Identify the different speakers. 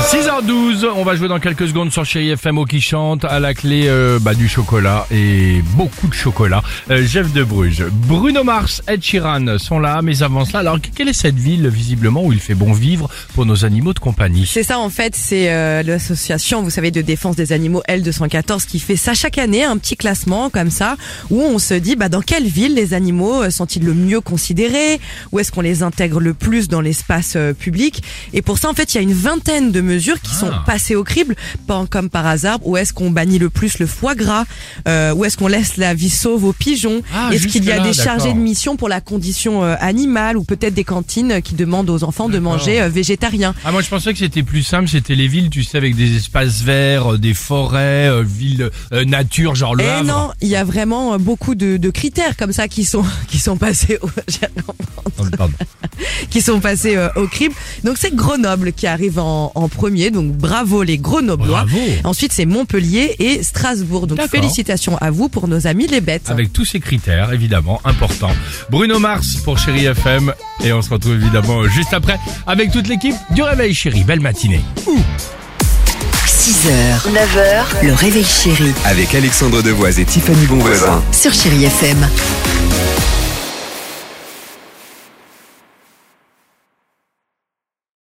Speaker 1: 6h12, on va jouer dans quelques secondes sur Chéri FM qui chante à la clé euh, bah, du chocolat et beaucoup de chocolat. Euh, Jeff de Bruges, Bruno Mars, Ed Sheeran sont là, mais avant cela, alors quelle est cette ville visiblement où il fait bon vivre pour nos animaux de compagnie?
Speaker 2: C'est ça en fait, c'est euh, l'association, vous savez, de défense des animaux L214 qui fait ça chaque année, un petit classement comme ça, où on se dit bah, dans quelle ville les animaux sont-ils le mieux considérés, où est-ce qu'on les intègre le plus dans l'espace public? Et pour ça en fait, il y a une vingtaine de mesures qui sont passées au crible, pas comme par hasard, où est-ce qu'on bannit le plus le foie gras, euh, où est-ce qu'on laisse la vie sauve aux pigeons,
Speaker 1: Ah,
Speaker 2: est-ce qu'il y a des chargés de mission pour la condition euh, animale, ou peut-être des cantines qui demandent aux enfants de manger euh, végétarien.
Speaker 1: Ah moi je pensais que c'était plus simple, c'était les villes, tu sais, avec des espaces verts, euh, des forêts, euh, villes euh, nature, genre le
Speaker 2: Eh
Speaker 1: Havre.
Speaker 2: non, il y a vraiment euh, beaucoup de, de critères comme ça qui sont qui sont passés au,
Speaker 1: Oh,
Speaker 2: qui sont passés euh, au crible. Donc c'est Grenoble qui arrive en, en premier. Donc bravo les Grenoblois.
Speaker 1: Bravo.
Speaker 2: Ensuite c'est Montpellier et Strasbourg. Donc félicitations à vous pour nos amis les bêtes.
Speaker 1: Avec tous ces critères, évidemment, importants. Bruno Mars pour Chéri FM. Et on se retrouve évidemment juste après avec toute l'équipe du Réveil Chéri. Belle matinée.
Speaker 3: 6h, 9h, le réveil chéri
Speaker 4: Avec Alexandre Devoise et Tiffany Bonvoisin.
Speaker 3: sur Chérie FM.